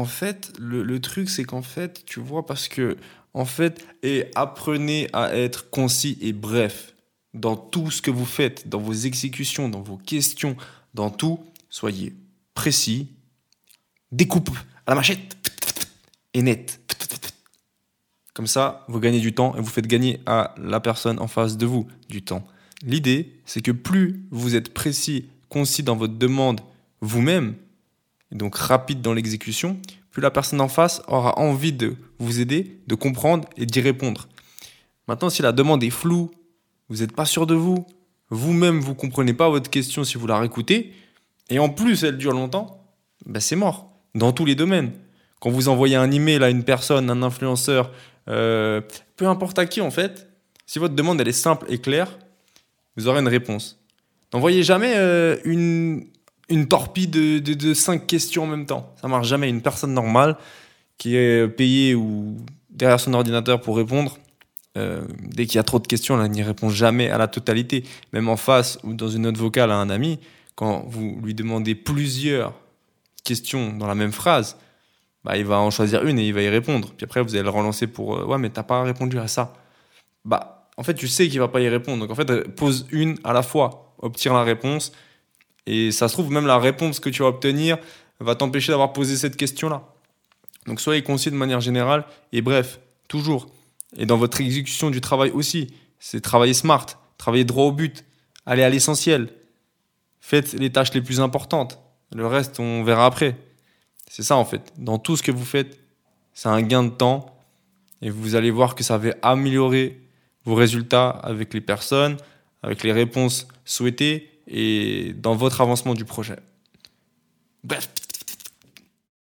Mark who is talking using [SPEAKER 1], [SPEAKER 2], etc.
[SPEAKER 1] en fait, le, truc, c'est qu'en fait, tu vois, parce que, en fait, et apprenez à être concis et bref dans tout ce que vous faites, dans vos exécutions, dans vos questions, dans tout. Soyez précis, découpe à la machette et net. Comme ça, vous gagnez du temps et vous faites gagner à la personne en face de vous du temps. L'idée, c'est que plus vous êtes précis, concis dans votre demande vous-même, et donc rapide dans l'exécution, plus la personne en face aura envie de vous aider, de comprendre et d'y répondre. Maintenant, si la demande est floue, vous n'êtes pas sûr de vous, vous-même vous comprenez pas votre question si vous la réécoutez, et en plus elle dure longtemps, ben c'est mort, dans tous les domaines. Quand vous envoyez un email à une personne, un influenceur, euh, peu importe à qui en fait, si votre demande elle est simple et claire, vous aurez une réponse. N'envoyez jamais euh, une, une torpille de, cinq questions en même temps. Ça marche jamais. Une personne normale qui est payée ou derrière son ordinateur pour répondre, euh, dès qu'il y a trop de questions, elle n'y répond jamais à la totalité. Même en face ou dans une note vocale à un ami, quand vous lui demandez plusieurs questions dans la même phrase, bah, il va en choisir une et il va y répondre. Puis après, vous allez le relancer pour euh, Ouais, mais t'as pas répondu à ça. Bah, en fait, tu sais qu'il va pas y répondre. Donc, en fait, pose une à la fois, obtire la réponse. Et ça se trouve, même la réponse que tu vas obtenir va t'empêcher d'avoir posé cette question-là. Donc, soyez concis de manière générale. Et bref, toujours. Et dans votre exécution du travail aussi, c'est travailler smart, travailler droit au but, aller à l'essentiel. Faites les tâches les plus importantes. Le reste, on verra après. C'est ça en fait. Dans tout ce que vous faites, c'est un gain de temps et vous allez voir que ça va améliorer vos résultats avec les personnes, avec les réponses souhaitées et dans votre avancement du projet. Bref.